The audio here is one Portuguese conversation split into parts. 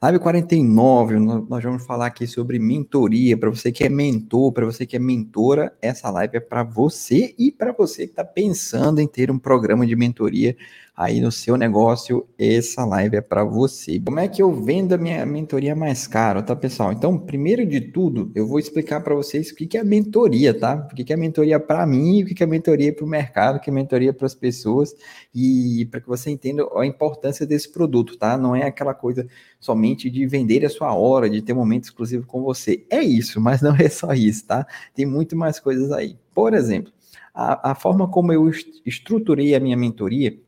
Live 49, nós vamos falar aqui sobre mentoria. Para você que é mentor, para você que é mentora, essa live é para você e para você que está pensando em ter um programa de mentoria aí no seu negócio, essa live é para você. Como é que eu vendo a minha mentoria mais caro, tá, pessoal? Então, primeiro de tudo, eu vou explicar para vocês o que é mentoria, tá? O que é mentoria para mim, o que é mentoria para o mercado, o que é mentoria para as pessoas e para que você entenda a importância desse produto, tá? Não é aquela coisa somente de vender a sua hora, de ter um momento exclusivo com você. É isso, mas não é só isso, tá? Tem muito mais coisas aí. Por exemplo, a, a forma como eu estruturei a minha mentoria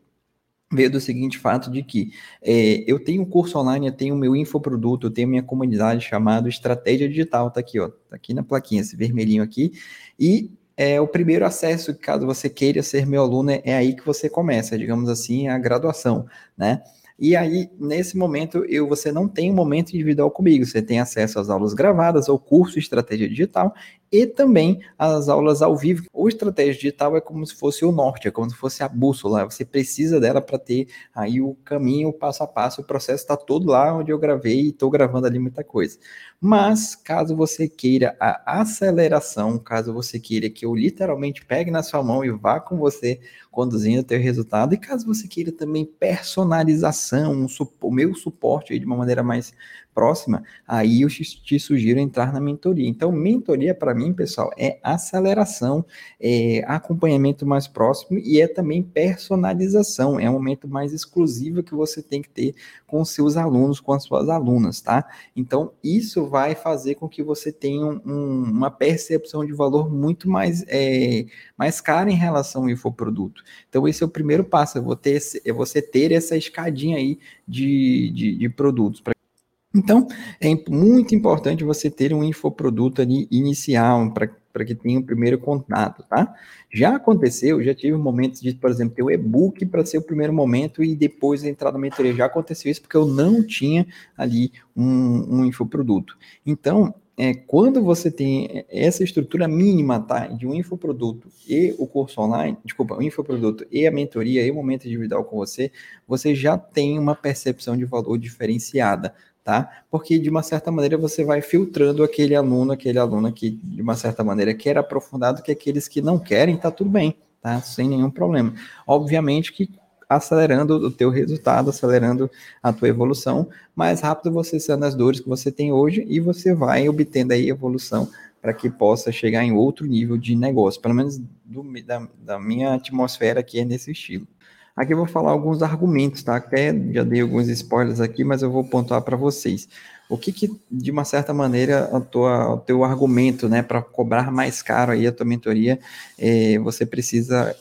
veio do seguinte fato de que é, eu tenho um curso online, eu tenho meu infoproduto, eu tenho minha comunidade chamada Estratégia Digital, tá aqui, ó, tá aqui na plaquinha, esse vermelhinho aqui, e é, o primeiro acesso, caso você queira ser meu aluno, é aí que você começa, digamos assim, a graduação, né? E aí, nesse momento, eu, você não tem um momento individual comigo, você tem acesso às aulas gravadas, ao curso Estratégia Digital e também as aulas ao vivo. O estratégia digital é como se fosse o norte, é como se fosse a bússola. Você precisa dela para ter aí o caminho, o passo a passo. O processo está todo lá onde eu gravei e estou gravando ali muita coisa. Mas caso você queira a aceleração, caso você queira que eu literalmente pegue na sua mão e vá com você conduzindo o teu resultado, e caso você queira também personalização, um, o meu suporte de uma maneira mais próxima, aí eu te sugiro entrar na mentoria. Então, mentoria para mim, pessoal, é aceleração, é acompanhamento mais próximo e é também personalização. É um momento mais exclusivo que você tem que ter com seus alunos, com as suas alunas, tá? Então, isso vai fazer com que você tenha um, uma percepção de valor muito mais, é, mais cara em relação ao infoproduto. Então, esse é o primeiro passo, é você ter, é você ter essa escadinha aí de, de, de produtos. Então, é muito importante você ter um infoproduto ali inicial para que tenha o primeiro contato, tá? Já aconteceu, já tive momentos de, por exemplo, ter o e-book para ser o primeiro momento e depois entrar na mentoria. Já aconteceu isso porque eu não tinha ali um, um infoproduto. Então, é, quando você tem essa estrutura mínima, tá, de um infoproduto e o curso online, desculpa, o infoproduto e a mentoria e o momento individual com você, você já tem uma percepção de valor diferenciada tá? Porque de uma certa maneira você vai filtrando aquele aluno, aquele aluno que de uma certa maneira quer aprofundado, que aqueles que não querem, tá tudo bem, tá? Sem nenhum problema. Obviamente que acelerando o teu resultado, acelerando a tua evolução, mais rápido você sendo as dores que você tem hoje e você vai obtendo aí evolução para que possa chegar em outro nível de negócio, pelo menos do, da, da minha atmosfera aqui é nesse estilo. Aqui eu vou falar alguns argumentos, tá? Até já dei alguns spoilers aqui, mas eu vou pontuar para vocês. O que, que, de uma certa maneira, a tua, o teu argumento, né, para cobrar mais caro aí a tua mentoria, é, você precisa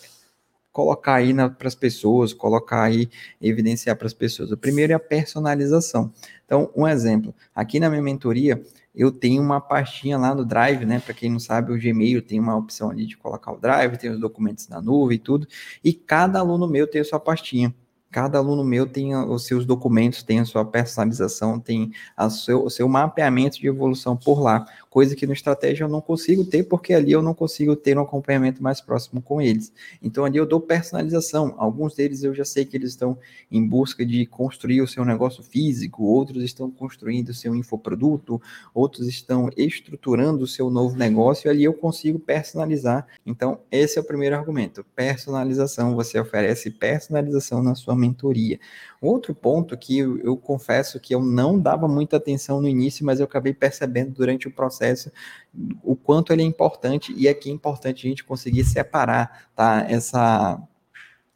colocar aí para as pessoas, colocar aí, evidenciar para as pessoas. O primeiro é a personalização. Então, um exemplo, aqui na minha mentoria, eu tenho uma pastinha lá no Drive, né? Para quem não sabe, o Gmail tem uma opção ali de colocar o Drive, tem os documentos na nuvem e tudo, e cada aluno meu tem a sua pastinha. Cada aluno meu tem os seus documentos, tem a sua personalização, tem a seu, o seu mapeamento de evolução por lá coisa que no estratégia eu não consigo ter, porque ali eu não consigo ter um acompanhamento mais próximo com eles. Então ali eu dou personalização. Alguns deles eu já sei que eles estão em busca de construir o seu negócio físico, outros estão construindo o seu infoproduto, outros estão estruturando o seu novo negócio, e ali eu consigo personalizar. Então, esse é o primeiro argumento. Personalização, você oferece personalização na sua mentoria. Outro ponto que eu, eu, confesso que eu não dava muita atenção no início, mas eu acabei percebendo durante o processo o quanto ele é importante e aqui é, é importante a gente conseguir separar tá, essa,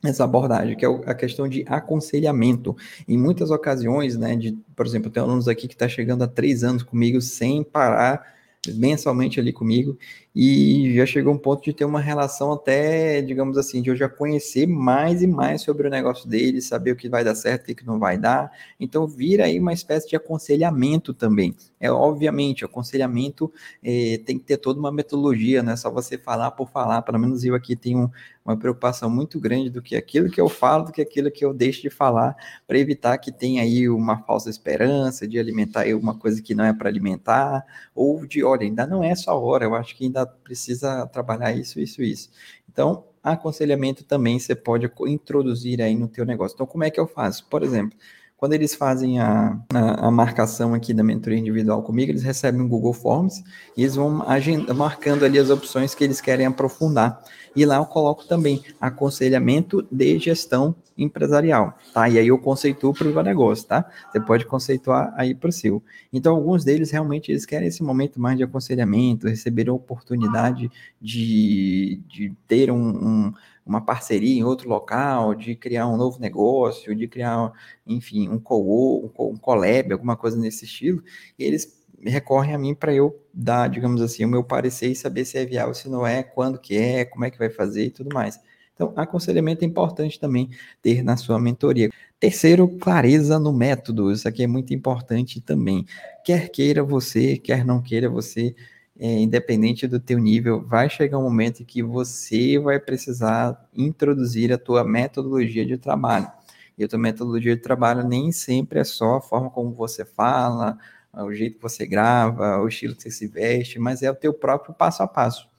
essa abordagem, que é a questão de aconselhamento. Em muitas ocasiões, né, de, por exemplo, tem alunos aqui que está chegando há três anos comigo sem parar mensalmente ali comigo e já chegou um ponto de ter uma relação até, digamos assim, de eu já conhecer mais e mais sobre o negócio dele, saber o que vai dar certo e o que não vai dar. Então vira aí uma espécie de aconselhamento também. É obviamente, aconselhamento é, tem que ter toda uma metodologia, não é só você falar por falar. Pelo menos eu aqui tenho uma preocupação muito grande do que aquilo que eu falo, do que aquilo que eu deixo de falar, para evitar que tenha aí uma falsa esperança de alimentar uma coisa que não é para alimentar, ou de, olha, ainda não é só hora, eu acho que ainda precisa trabalhar isso, isso, isso. Então, aconselhamento também você pode introduzir aí no teu negócio. Então, como é que eu faço? Por exemplo, quando eles fazem a, a, a, marcação aqui da mentoria individual comigo, eles recebem um Google Forms e eles vão agenda, marcando ali as opções que eles querem aprofundar. E lá eu coloco também aconselhamento de gestão empresarial, tá? E aí eu conceituo para o negócio, tá? Você pode conceituar aí para o seu. Então, alguns deles realmente eles querem esse momento mais de aconselhamento, receber a oportunidade de, de ter um, um, uma parceria em outro local, de criar um novo negócio, de criar, enfim, um co um collab, alguma coisa nesse estilo. E eles recorrem a mim para eu dar, digamos assim, o meu parecer e saber se é viável, se não é, quando que é, como é que vai fazer e tudo mais. Então, aconselhamento é importante também ter na sua mentoria. Terceiro, clareza no método. Isso aqui é muito importante também. Quer queira você, quer não queira você, é, independente do teu nível, vai chegar um momento que você vai precisar introduzir a tua metodologia de trabalho. E a tua metodologia de trabalho nem sempre é só a forma como você fala, o jeito que você grava, o estilo que você se veste, mas é o teu próprio passo a passo.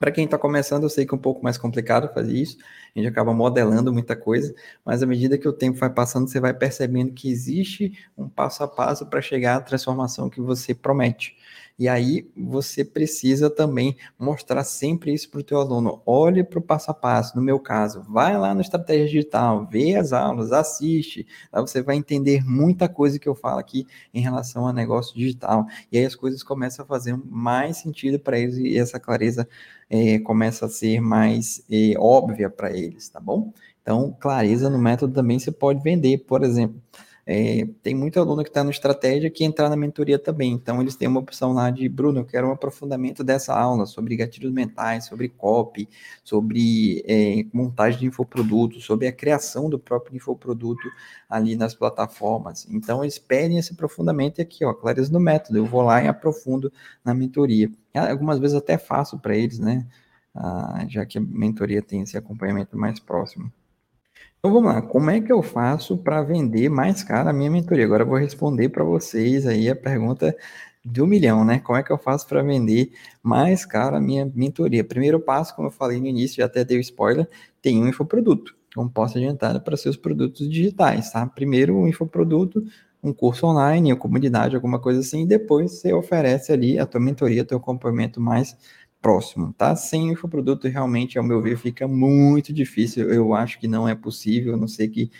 Para quem está começando, eu sei que é um pouco mais complicado fazer isso, a gente acaba modelando muita coisa, mas à medida que o tempo vai passando, você vai percebendo que existe um passo a passo para chegar à transformação que você promete. E aí você precisa também mostrar sempre isso para o teu aluno. Olhe para o passo a passo. No meu caso, vai lá no Estratégia Digital, vê as aulas, assiste. Lá você vai entender muita coisa que eu falo aqui em relação a negócio digital. E aí as coisas começam a fazer mais sentido para eles e essa clareza é, começa a ser mais é, óbvia para eles, tá bom? Então, clareza no método também você pode vender, por exemplo. É, tem muito aluno que está no estratégia que entrar na mentoria também. Então, eles têm uma opção lá de, Bruno, eu quero um aprofundamento dessa aula sobre gatilhos mentais, sobre copy, sobre é, montagem de infoproduto, sobre a criação do próprio infoproduto ali nas plataformas. Então, eles pedem esse aprofundamento aqui, ó, clareza no método. Eu vou lá e aprofundo na mentoria. Algumas vezes até faço para eles, né? Ah, já que a mentoria tem esse acompanhamento mais próximo. Então vamos lá, como é que eu faço para vender mais caro a minha mentoria? Agora eu vou responder para vocês aí a pergunta do milhão, né? Como é que eu faço para vender mais caro a minha mentoria? Primeiro passo, como eu falei no início, já até dei spoiler, tem um infoproduto, como posso adiantar para seus produtos digitais, tá? Primeiro um infoproduto, um curso online, uma comunidade, alguma coisa assim, e depois você oferece ali a tua mentoria, teu acompanhamento mais próximo, tá? Sem infoproduto, realmente, ao meu ver, fica muito difícil. Eu acho que não é possível, a não ser que,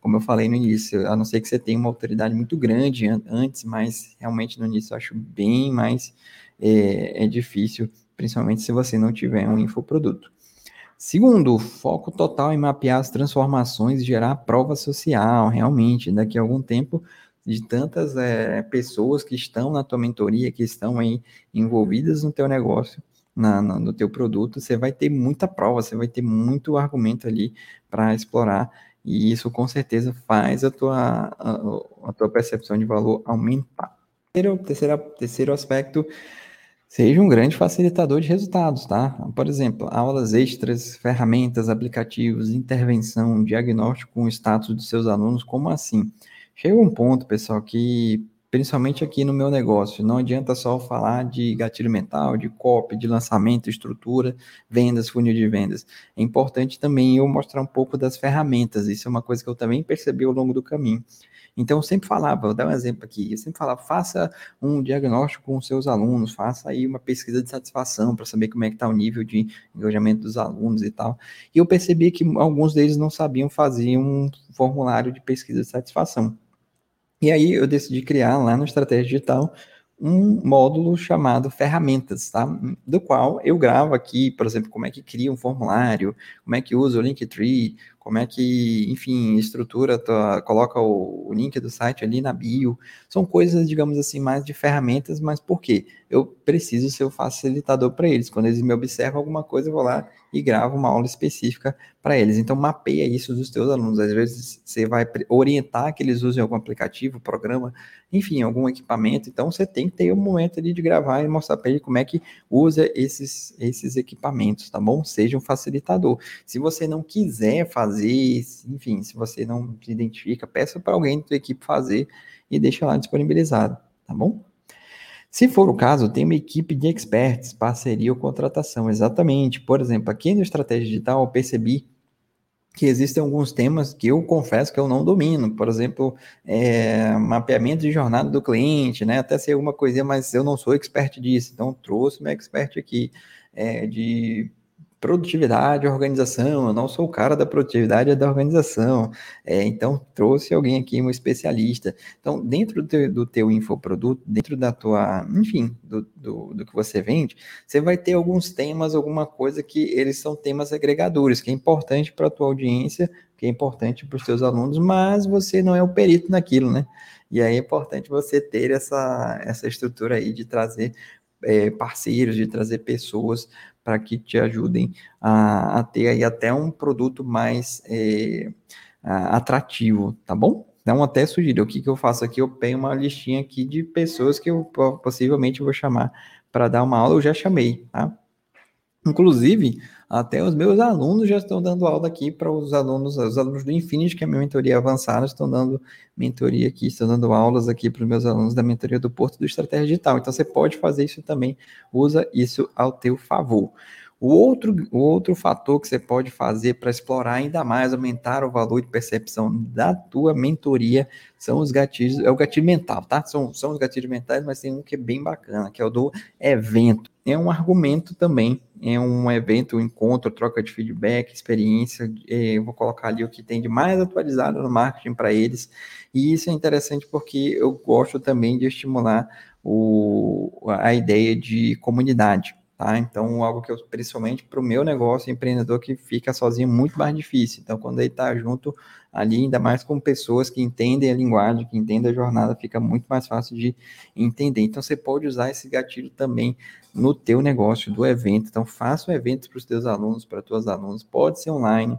como eu falei no início, a não ser que você tenha uma autoridade muito grande antes, mas realmente no início eu acho bem mais é, é difícil, principalmente se você não tiver um infoproduto. Segundo, foco total em mapear as transformações e gerar prova social, realmente, daqui a algum tempo de tantas é, pessoas que estão na tua mentoria, que estão aí envolvidas no teu negócio, na, na, no teu produto, você vai ter muita prova, você vai ter muito argumento ali para explorar, e isso com certeza faz a tua, a, a tua percepção de valor aumentar. Terceiro, terceiro, terceiro aspecto, seja um grande facilitador de resultados, tá? Por exemplo, aulas extras, ferramentas, aplicativos, intervenção, diagnóstico com o status dos seus alunos, como assim? Chega um ponto, pessoal, que principalmente aqui no meu negócio. Não adianta só falar de gatilho mental, de copy, de lançamento, estrutura, vendas, funil de vendas. É importante também eu mostrar um pouco das ferramentas. Isso é uma coisa que eu também percebi ao longo do caminho. Então, eu sempre falava, vou dar um exemplo aqui, eu sempre falava, faça um diagnóstico com os seus alunos, faça aí uma pesquisa de satisfação para saber como é que está o nível de engajamento dos alunos e tal. E eu percebi que alguns deles não sabiam fazer um formulário de pesquisa de satisfação. E aí eu decidi criar lá no Estratégia Digital um módulo chamado ferramentas, tá? Do qual eu gravo aqui, por exemplo, como é que cria um formulário, como é que usa o Linktree, como é que, enfim, estrutura, tua, coloca o, o, link do site ali na bio. São coisas, digamos assim, mais de ferramentas, mas por quê? Eu preciso ser o facilitador para eles. Quando eles me observam alguma coisa, eu vou lá e gravo uma aula específica para eles. Então, mapeia isso dos teus alunos. Às vezes, você vai orientar que eles usem algum aplicativo, programa, enfim, algum equipamento. Então, você tem que ter um momento ali de gravar e mostrar para ele como é que usa esses, esses equipamentos, tá bom? Seja um facilitador. Se você não quiser fazer, enfim, se você não se identifica, peça para alguém da tua equipe fazer e deixa lá disponibilizado, tá bom? Se for o caso, tem uma equipe de experts, parceria ou contratação, exatamente. Por exemplo, aqui no Estratégia Digital eu percebi que existem alguns temas que eu confesso que eu não domino, por exemplo, é, mapeamento de jornada do cliente, né? Até ser alguma coisinha, mas eu não sou expert disso, então trouxe meu expert aqui é, de produtividade, organização. Eu não sou o cara da produtividade, é da organização. É, então, trouxe alguém aqui, um especialista. Então, dentro do teu, do teu infoproduto, dentro da tua, enfim, do, do, do, que você vende, você vai ter alguns temas, alguma coisa que eles são temas agregadores, que é importante para a tua audiência, que é importante para os teus alunos, mas você não é o perito naquilo, né? E aí é importante você ter essa, essa estrutura aí de trazer é, parceiros, de trazer pessoas para que te ajudem a, a, ter aí até um produto mais é, atrativo, tá bom? Então, até sugiro, o que, que eu faço aqui? Eu pego uma listinha aqui de pessoas que eu possivelmente vou chamar para dar uma aula, eu já chamei, tá? Inclusive, até os meus alunos já estão dando aula aqui para os alunos, os alunos do Infinity, que é a minha mentoria avançada, estão dando mentoria aqui, estão dando aulas aqui para os meus alunos da mentoria do Porto do Estratégia Digital. Então você pode fazer isso também, usa isso ao teu favor. O outro, o outro fator que você pode fazer para explorar ainda mais, aumentar o valor de percepção da tua mentoria, são os gatilhos, é o gatilho mental, tá? São, são os gatilhos mentais, mas tem um que é bem bacana, que é o do evento. É um argumento também, é um evento, um encontro, troca de feedback, experiência. É, eu vou colocar ali o que tem de mais atualizado no marketing para eles. E isso é interessante porque eu gosto também de estimular o, a ideia de comunidade. Tá? Então, algo que eu, principalmente para o meu negócio, empreendedor que fica sozinho, muito mais difícil. Então, quando ele está junto ali, ainda mais com pessoas que entendem a linguagem, que entendem a jornada, fica muito mais fácil de entender. Então, você pode usar esse gatilho também no teu negócio, do evento. Então, faça um evento para os teus alunos, para tuas alunos. Pode ser online,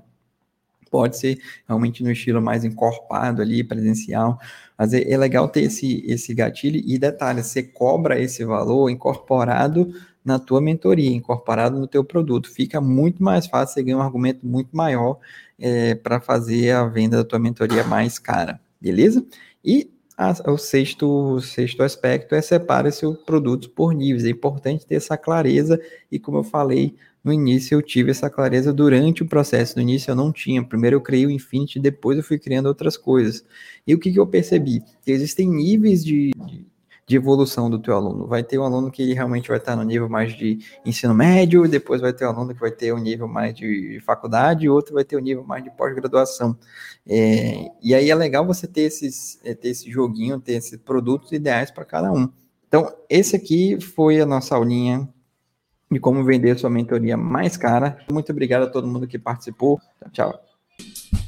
pode ser realmente no estilo mais encorpado ali, presencial, mas é, é legal ter esse, esse gatilho e detalhe, você cobra esse valor incorporado na tua mentoria, incorporado no teu produto. Fica muito mais fácil, você ganha um argumento muito maior é, para fazer a venda da tua mentoria mais cara, beleza? E a, o sexto, o sexto aspecto é separar seu produto por níveis. É importante ter essa clareza e como eu falei no início, eu tive essa clareza durante o processo. No início eu não tinha. Primeiro eu criei o Infinity, depois eu fui criando outras coisas. E o que, que eu percebi? Que existem níveis de, de de evolução do teu aluno. Vai ter um aluno que realmente vai estar no nível mais de ensino médio, depois vai ter um aluno que vai ter um nível mais de faculdade, outro vai ter um nível mais de pós-graduação. É, e aí é legal você ter, esses, é, ter esse joguinho, ter esses produtos ideais para cada um. Então, esse aqui foi a nossa aulinha de como vender sua mentoria mais cara. Muito obrigado a todo mundo que participou. Tchau, tchau.